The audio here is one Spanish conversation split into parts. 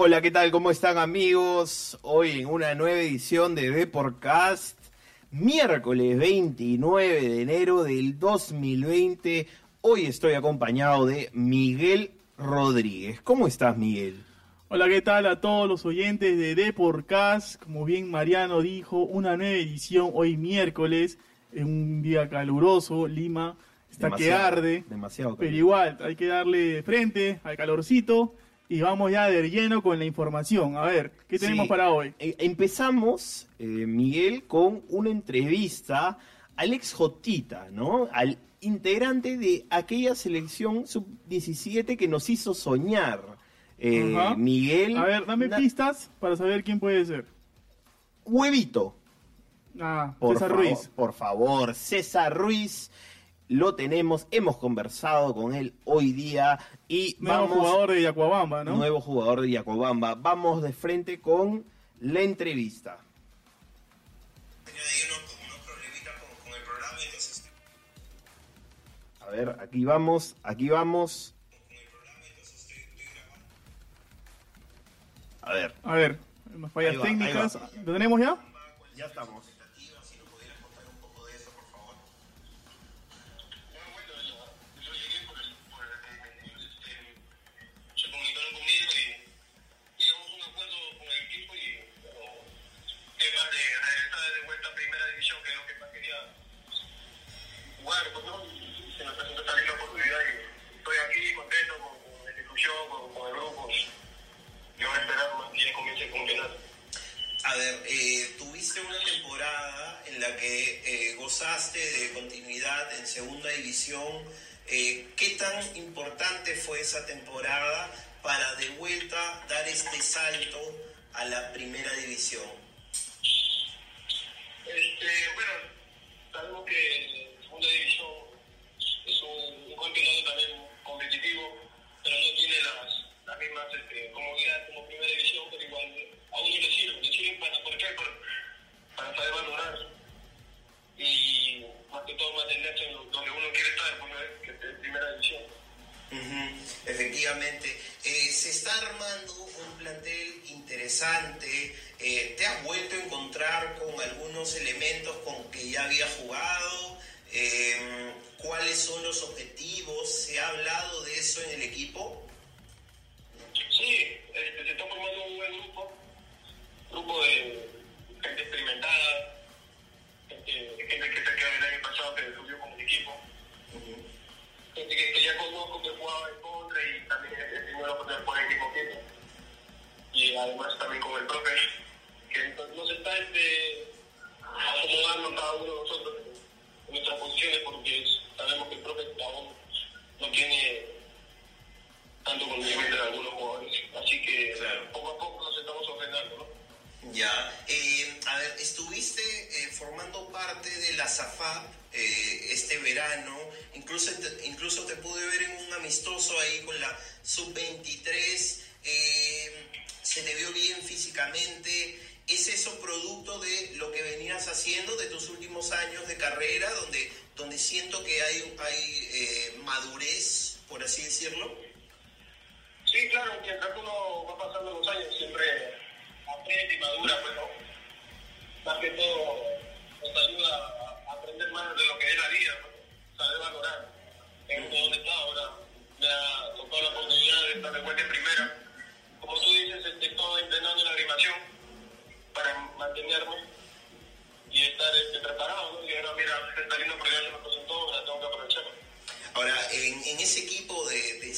Hola, ¿qué tal? ¿Cómo están amigos? Hoy en una nueva edición de Deporcast, miércoles 29 de enero del 2020. Hoy estoy acompañado de Miguel Rodríguez. ¿Cómo estás, Miguel? Hola, ¿qué tal a todos los oyentes de Deporcast? Como bien Mariano dijo, una nueva edición hoy miércoles, en un día caluroso, Lima está que arde, Demasiado. pero igual hay que darle frente al calorcito y vamos ya de lleno con la información. A ver, ¿qué tenemos Sí. para hoy? Eh, Empezamos, eh, Miguel, con una entrevista al ex Jotita, ¿no? Al integrante de aquella selección sub-17 que nos hizo soñar. Eh. Miguel. A ver, dame pistas para saber quién puede ser. Huevito. Ah, Por César Ruiz. Por favor, César Ruiz. Lo tenemos, hemos conversado con él hoy día y Nuevo vamos jugador de Yacuabamba, ¿no? nuevo jugador de Yacobamba. Vamos de frente con la entrevista. A ver, aquí vamos, aquí vamos. A ver, A ver, más fallas técnicas. ¿Lo tenemos ya? ya estamos. A ver, eh, tuviste una temporada en la que eh, gozaste de continuidad en segunda división. Eh, ¿Qué tan importante fue esa temporada para de vuelta dar este salto a la primera división? Este, bueno, sabemos que segunda división es un, un campeonato también competitivo, pero no tiene las, las mismas este, comodidades como primera división, pero igual a uno le sirve, para, ¿por qué? Por- para saber valorar y más que todo mantenerse donde uno quiere estar, pues, ¿no? que es primera división. Ujú, Efectivamente, Eh, se está armando un plantel interesante. Eh, ¿Te has vuelto a encontrar con algunos elementos con que ya había jugado? Eh, ¿Cuáles son los objetivos? ¿Se ha hablado de eso en el equipo? Que, jugaba en contra y también que por el equipo. Y además también con el profe, que entonces nos está este, acomodando cada uno de nosotros en nuestras posiciones porque sabemos que el profe aún no tiene tanto conocimiento de algunos jugadores. Así que Claro. poco a poco nos estamos ofrendando, ¿no? Ya. Eh, a ver, estuviste eh, formando parte de la SAFAP eh, este verano. Incluso te, incluso te pude ver en un amistoso ahí con la sub-23. Eh, se te vio bien físicamente. ¿Es eso producto de lo que venías haciendo de tus últimos años de carrera, donde, donde siento que hay, hay eh, madurez, por así decirlo? Sí, claro, mientras uno va pasando los años siempre aprende y madura, pues, ¿no? Más que todo nos ayuda a aprender más de lo que es la vida, ¿no? saber valorar. En donde está ahora, me ha tocado la oportunidad de estar de vuelta en primera. Como tú dices, estoy entrenando en la agrimación para mantenerme y estar este, preparado, ¿no? Y ahora, mira, está lindo porque ya se me presentó, ahora tengo que aprovecharlo. Ahora, en, ese equipo de, de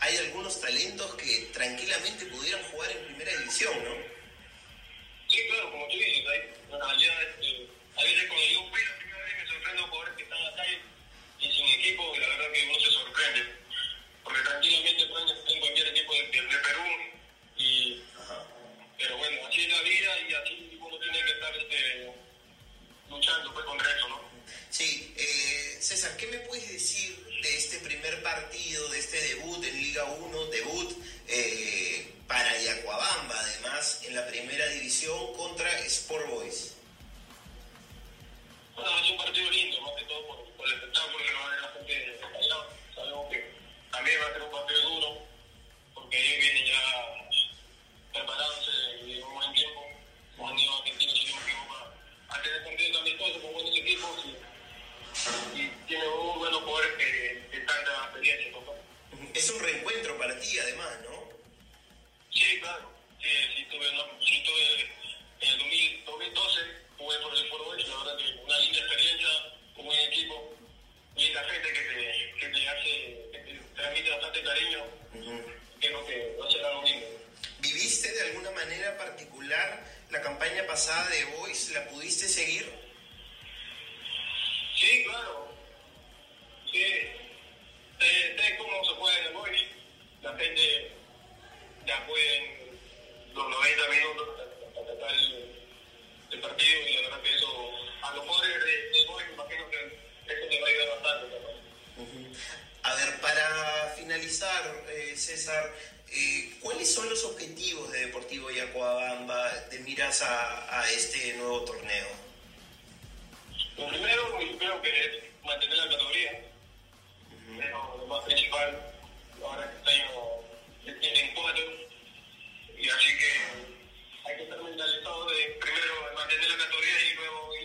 hay algunos talentos que tranquilamente pudieran jugar en primera división, ¿no? Sí, claro, como tú dices, hay, en realidad, a veces cuando yo fui la primera vez me sorprendo jugadores que están acá y, sin equipo, y la verdad que uno se sorprende, porque tranquilamente pueden estar en cualquier equipo de, de, de Perú, y, pero bueno, así es la vida y así uno tiene que estar este, luchando pues, contra eso, ¿no? Sí, eh, César, ¿qué me puedes decir de este primer partido, de este debut en Liga 1, debut? Eh, Cantolao y además, en la primera división contra Sport Boys. Bueno, es un partido lindo, más que todo por, por el espectáculo que nos va a dejar porque sabemos que también va a ser un partido duro, porque ellos vienen ya preparándose de un buen tiempo, como han ido a Argentina, si no equivoco, a tener partidos amistosos con buenos equipos y, y tiene muy buenos jugadores que, que están de experiencia. Es un reencuentro para ti, además, ¿no? Claro. Sí, sí, tuve, una, sí, tuve en el 2000, 2012, jugué por el Foro Boys, la verdad que una linda experiencia, un buen equipo, linda gente que te, que te hace, que te transmite bastante cariño, creo que va a ser algo lindo. ¿Viviste de alguna manera particular la campaña pasada de Boys? ¿La pudiste seguir? Sí, claro. Sí. Sé, sé cómo se juega en el Boys. La gente ya juega en los 90 minutos hasta tratar el, partido y la verdad que eso a los jugadores de, Boys imagino que eso les va a ayudar bastante. ¿no? A ver, para finalizar, eh, César, eh, ¿cuáles son los objetivos de Deportivo Yacuabamba de miras a, a este nuevo torneo? Lo primero, creo que es mantener la categoría. Pero lo más principal, ahora que este año tienen cuatro, y así que hay que estar mentalizados de primero mantener la categoría y luego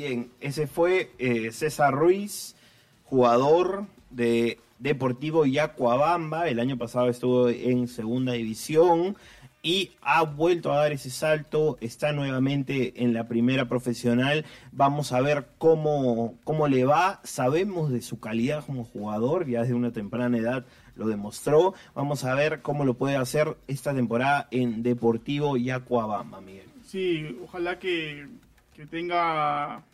Bien, ese fue eh, César Ruiz, jugador de Deportivo Yacuabamba. El año pasado estuvo en segunda división y ha vuelto a dar ese salto. Está nuevamente en la primera profesional. Vamos a ver cómo, cómo le va. Sabemos de su calidad como jugador, ya desde una temprana edad lo demostró. Vamos a ver cómo lo puede hacer esta temporada en Deportivo Yacuabamba, Miguel. Sí, ojalá que, que tenga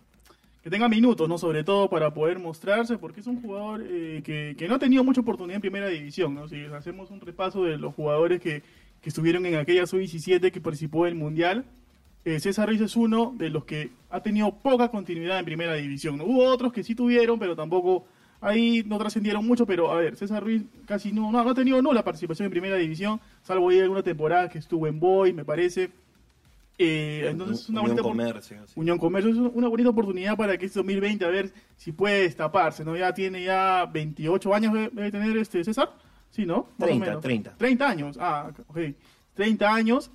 que tenga minutos, ¿no? Sobre todo para poder mostrarse, porque es un jugador eh, que, no ha tenido mucha oportunidad en primera división, ¿no? Si hacemos un repaso de los jugadores que, estuvieron en aquella sub-17 que participó del Mundial, eh, César Ruiz es uno de los que ha tenido poca continuidad en primera división. ¿no? Hubo otros que sí tuvieron, pero tampoco ahí no trascendieron mucho, pero a ver, César Ruiz casi no, no, no ha tenido nula participación en primera división, salvo ahí alguna temporada que estuvo en Boy, me parece. Eh, entonces es una Unión bonita Comercio, sí. Unión Comercio es una bonita oportunidad para que este 2020 a ver si puede destaparse, ¿no? Ya tiene ya 28 años debe debe tener este César, sí, ¿no? Más o 30, menos. 30. 30 años, ah, ok. 30 años,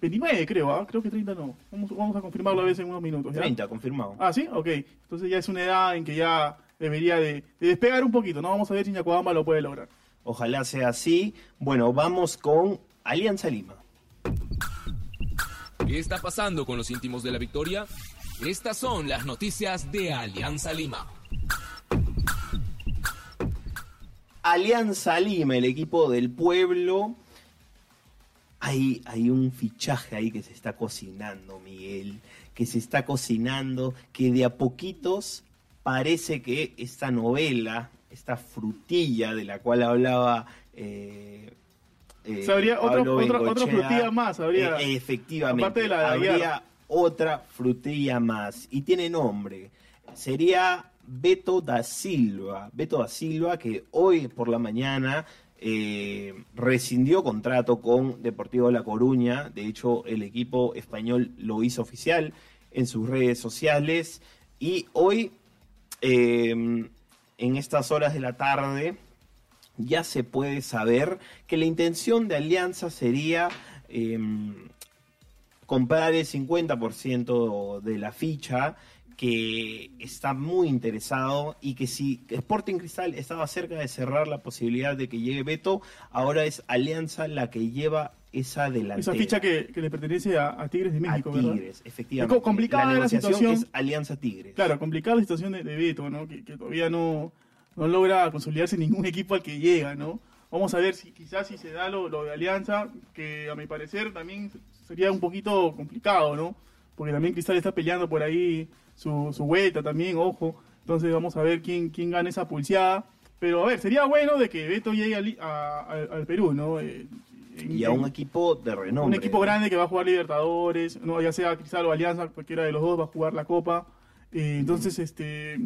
29 creo, ¿ah? Creo que 30 no. Vamos, vamos a confirmarlo a veces en unos minutos. ¿ya? 30, confirmado. Ah, sí, ok. Entonces ya es una edad en que ya debería de, de despegar un poquito, ¿no? Vamos a ver si Ñacuabamba lo puede lograr. Ojalá sea así. Bueno, vamos con Alianza Lima. ¿Qué está pasando con los íntimos de la victoria? Estas son las noticias de Alianza Lima. Alianza Lima, el equipo del pueblo. Hay, hay un fichaje ahí que se está cocinando, Miguel. Que se está cocinando, que de a poquitos parece que esta novela, esta frutilla de la cual hablaba. Eh, eh, habría otra- frutilla más, habría. eh, efectivamente. Aparte de la de habría Aguiar. otra frutilla más. Y tiene nombre. Sería Beto da Silva. Beto da Silva que hoy por la mañana eh, rescindió contrato con Deportivo La Coruña. De hecho, el equipo español lo hizo oficial en sus redes sociales. Y hoy, eh, en estas horas de la tarde, ya se puede saber que la intención de Alianza sería eh, comprar el 50% de la ficha, que está muy interesado y que si Sporting Cristal estaba cerca de cerrar la posibilidad de que llegue Beto, ahora es Alianza la que lleva esa delantera. Esa ficha que, que le pertenece a, a Tigres de a México, ¿verdad? Tigres, efectivamente. Es complicada la negociación situación. es Alianza Tigres. Claro, complicada la situación de, de Beto, ¿no? Que, que todavía no, no logra consolidarse ningún equipo al que llega, ¿no? Vamos a ver si quizás si se da lo, lo de Alianza, que a mi parecer también sería un poquito complicado, ¿no? Porque también Cristal está peleando por ahí su, su vuelta también, ojo. Entonces vamos a ver quién, quién gana esa pulseada. Pero a ver, sería bueno de que Beto llegue al, a- al- al Perú, ¿no? Eh, en- Y a un equipo de renombre. un equipo grande que va a jugar Libertadores, no ya sea Cristal o Alianza, cualquiera de los dos va a jugar la Copa. Eh, entonces, este,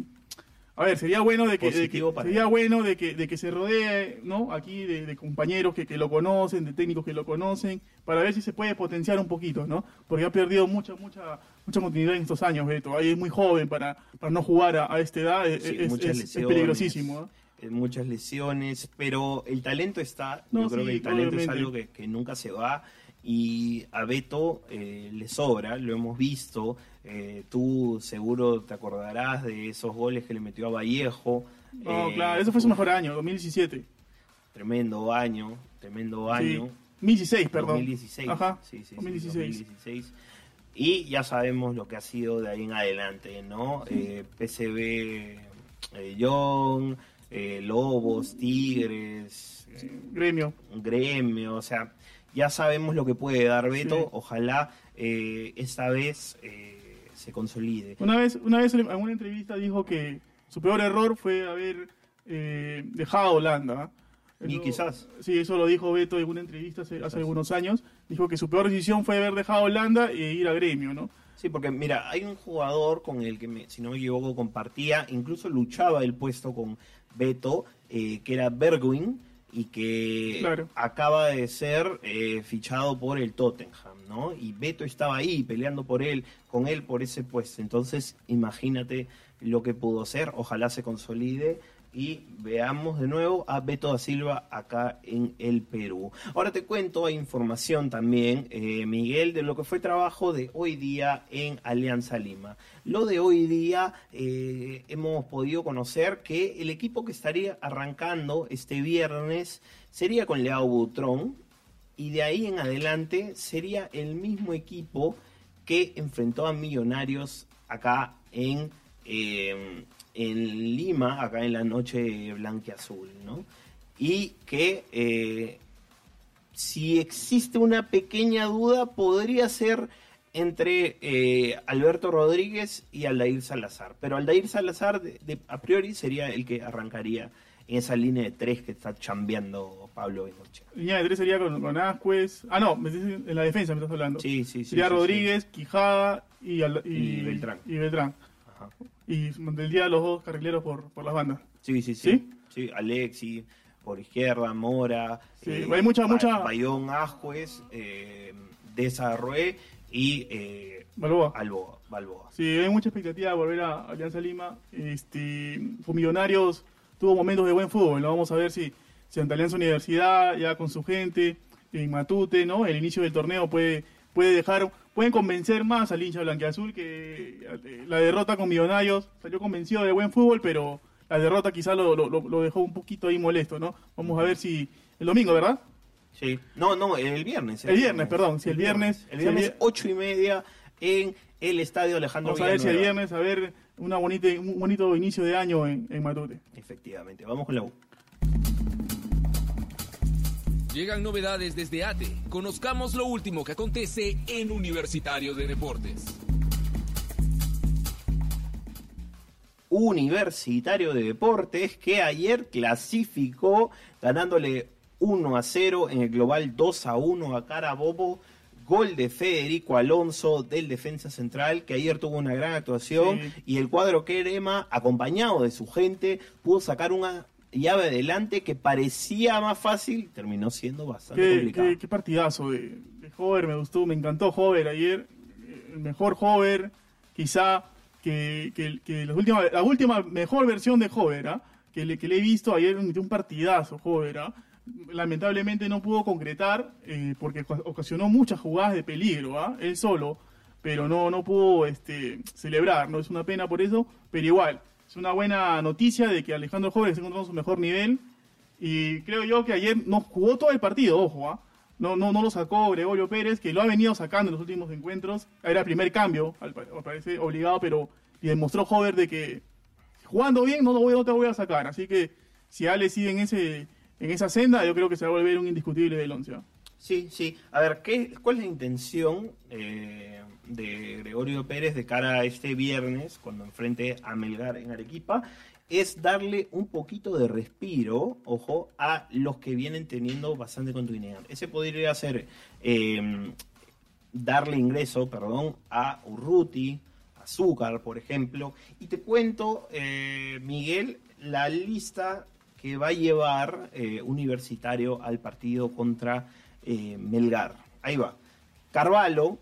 a ver, sería bueno de que, de sería él. bueno de que, de que se rodee, ¿no? Aquí de, de compañeros que, que lo conocen, de técnicos que lo conocen, para ver si se puede potenciar un poquito, ¿no? Porque ha perdido mucha, mucha, mucha continuidad en estos años, Beto. Ahí es muy joven para, para no jugar a, a esta edad, es, Sí, es- muchas es- es lesiones, peligrosísimo, ¿no? eh, muchas lesiones, pero el talento está. No, Yo creo sí, que el talento es obviamente. algo que, que nunca se va y a Beto eh, le sobra, lo hemos visto. eh, tú seguro te acordarás de esos goles que le metió a Vallejo. No, eh, claro, eso fue su mejor año, 2017. Tremendo año, tremendo año. Sí. 2016, perdón. 2016. Ajá, Sí, sí, sí, 2016. 2016. Y ya sabemos lo que ha sido de ahí en adelante, ¿no? PCB Young, eh, Lobos, Tigres, Gremio. Gremio, o sea, ya sabemos lo que puede dar Beto. Sí. Ojalá eh, esta vez eh, se consolide. Una vez, una vez en una entrevista dijo que su peor error fue haber eh, dejado a Holanda. ¿ah? Y Eso- quizás. Sí, eso lo dijo Beto en una entrevista hace, hace algunos años. Dijo que su peor decisión fue haber dejado a Holanda e ir a Gremio, ¿no? Sí, porque mira, hay un jugador con el que, me- si no me equivoco, compartía, incluso luchaba el puesto con Beto, que era Bergwin, y que Claro. acaba de ser eh, fichado por el Tottenham, ¿no? Y Beto estaba ahí peleando por él, con él por ese puesto. Entonces, imagínate lo que pudo ser, ojalá se consolide y veamos de nuevo a Beto da Silva acá en el Perú. Ahora te cuento, información también, eh, Miguel, de lo que fue trabajo de hoy día en Alianza Lima. Lo de hoy día eh, hemos podido conocer que el equipo que estaría arrancando este viernes sería con Leao Butrón y de ahí en adelante sería el mismo equipo que enfrentó a Millonarios acá en, eh, en Lima, acá en la noche blanqueazul, ¿no? Y que eh, si existe una pequeña duda, podría ser entre eh, Alberto Rodríguez y Aldair Salazar. Pero Aldair Salazar, de, de- a priori, sería el que arrancaría en esa línea de tres que está chambeando Pablo Bengochea. Línea de tres sería con, con Ascuez. Ah, no, en la defensa me estás hablando. Sí, sí, sí. sería sí, sí. Rodríguez, Quijada y, Y Beltrán. Y Beltrán. Ajá. Y mantendría a los dos carrileros por, por las bandas. Sí, sí, sí. ¿Sí? Sí, Alexi, por izquierda, Mora. Sí, hay mucha- Ba- mucha- Bayón Ajuez, eh, Desarroé y eh, Balboa. Alboa, Balboa. Sí, hay mucha expectativa de volver a Alianza Lima. Este, Millonarios tuvo momentos de buen fútbol, ¿no? Vamos a ver si, si ante Alianza Universidad, ya con su gente, en Matute, ¿no? El inicio del torneo puede, puede dejar, pueden convencer más al hincha blanqueazul que eh, la derrota con Millonarios salió convencido de buen fútbol, pero la derrota quizá lo, lo- lo- lo dejó un poquito ahí molesto, ¿no? Vamos a ver si el domingo, ¿verdad? Sí. No, no, el viernes. El viernes, perdón, si el viernes- El viernes, vier- ocho y media en el estadio Alejandro Vamos a ver si el viernes, a ver una bonita, un bonito inicio de año en, en Matute. Efectivamente. Vamos con la U. Llegan novedades desde ATE. Conozcamos lo último que acontece en Universitario de Deportes. Universitario de Deportes que ayer clasificó ganándole 1 a 0 en el global 2 a 1 a Carabobo. Gol de Federico Alonso del defensa central que ayer tuvo una gran actuación Sí. y el cuadro Querema acompañado de su gente pudo sacar una llave adelante que parecía más fácil, terminó siendo bastante Qué, complicado. qué- qué partidazo de, de Hover, me gustó, me encantó Hover ayer. El mejor Hover, quizá que, que, que la, última, la última mejor versión de Hover, ¿ah? que, le, que le he visto ayer, un partidazo Hover. ¿ah? Lamentablemente no pudo concretar eh, porque oca- ocasionó muchas jugadas de peligro, ¿ah? él solo, pero no, no pudo este, celebrar, no es una pena por eso, pero igual, es una buena noticia de que Alejandro Hover está encontrando su mejor nivel y creo yo que ayer no jugó todo el partido, ojo, ¿ah? no, no, no lo sacó Gregorio Pérez, que lo ha venido sacando en los últimos encuentros. Era el primer cambio, al parece obligado, pero y demostró Hover de que jugando bien no, no te voy a sacar. Así que si Ale sigue en, ese, en esa senda, yo creo que se va a volver un indiscutible del once. ¿ah? Sí, sí. A ver, ¿qué, ¿cuál es la intención eh, de Gregorio Pérez de cara a este viernes, cuando enfrente a Melgar en Arequipa? Es darle un poquito de respiro, ojo, a los que vienen teniendo bastante continuidad. Ese podría ser eh, darle ingreso, perdón, a Urruti, Azúcar, por ejemplo. Y te cuento, eh, Miguel, la lista que va a llevar eh, Universitario al partido contra eh, Melgar. Ahí va. Carvalho,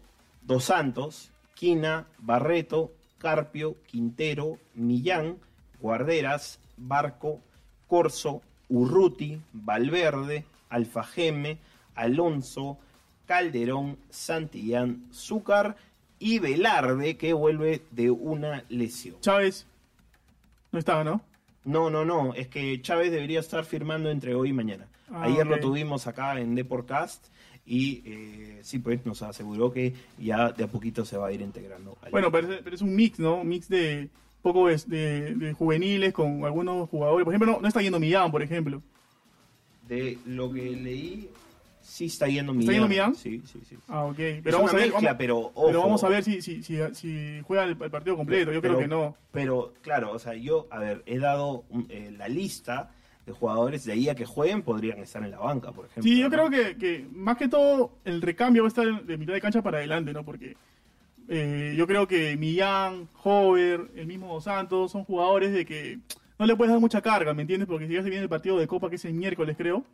Dos Santos, Quina, Barreto, Carpio, Quintero, Millán, Guarderas, Barco, Corso, Urruti, Valverde, Alfajeme, Alonso, Calderón, Santillán, Zúcar y Velarde que vuelve de una lesión. Chávez no estaba, ¿no? No, no, no, es que Chávez debería estar firmando entre hoy y mañana. Ah, Ayer lo tuvimos acá en Deportcast y eh, sí, pues nos aseguró que ya de a poquito se va a ir integrando. Bueno, pero, es- pero es un mix, ¿no? Un mix de poco de, de- de juveniles con algunos jugadores. Por ejemplo, no, no está yendo Millán, por ejemplo. De lo que leí, sí está yendo ¿Está Millán. yendo Millán? Sí, sí, sí. Ah, ok. Es Pero vamos una a ver, mezcla, vamos, pero, vamos a ver si, si, si, si juega el, el partido completo. Yo creo que no. Pero claro, o sea, yo, a ver, he dado eh, la lista de jugadores de ahí a que jueguen podrían estar en la banca, por ejemplo. Sí, yo ¿no? creo que, que más que todo el recambio va a estar de mitad de cancha para adelante, ¿no? Porque eh, yo creo que Millán, Hover, el mismo Dos Santos son jugadores de que no le puedes dar mucha carga, ¿me entiendes? Porque si ya se viene el partido de Copa, que es el miércoles, creo.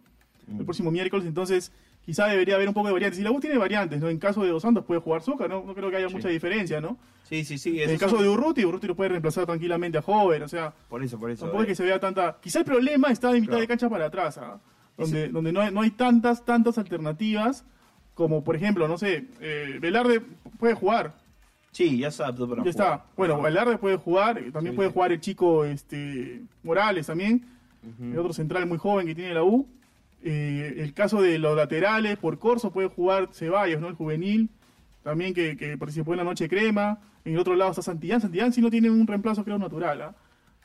El próximo miércoles, entonces quizá debería haber un poco de variantes. Y la U tiene variantes, ¿no? En caso de Dos Santos puede jugar Soca, ¿no? No creo que haya Sí. mucha diferencia, ¿no? Sí, sí, sí. En el caso son- de Urruti, Urruti lo puede reemplazar tranquilamente a Hover, o sea, Por eso, por eso. Tampoco es eh, que se vea tanta. Quizá el problema está de mitad Claro. de cancha para atrás, ¿ah? donde, donde no, hay, no hay tantas, tantas alternativas como, por ejemplo, no sé, eh, Velarde puede jugar, Sí, ya está apto para ya está. Bueno, Ajá. Velarde puede jugar, eh, también Sí, puede sí. jugar el chico este Morales también, el otro central muy joven que tiene la U. Eh, el caso de los laterales, por Corso puede jugar Ceballos, ¿no? El juvenil, también que, que participó en la noche crema. En el otro lado está Santillán. Santillán sí no tiene un reemplazo, creo, natural. ¿ah?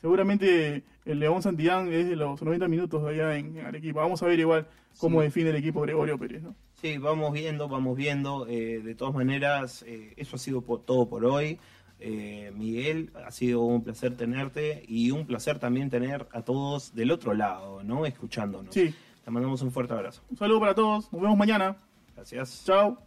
Seguramente el León Santillán es de los 90 minutos allá en, en Arequipa. Vamos a ver igual cómo Sí. define el equipo Gregorio Pérez, ¿no? Sí, vamos viendo, vamos viendo. eh, de todas maneras, eh, eso ha sido todo por hoy. Eh, Miguel, ha sido un placer tenerte y un placer también tener a todos del otro lado, ¿no? Escuchándonos. Sí. Te mandamos un fuerte abrazo. Un saludo para todos. Nos vemos mañana. Gracias. Chao.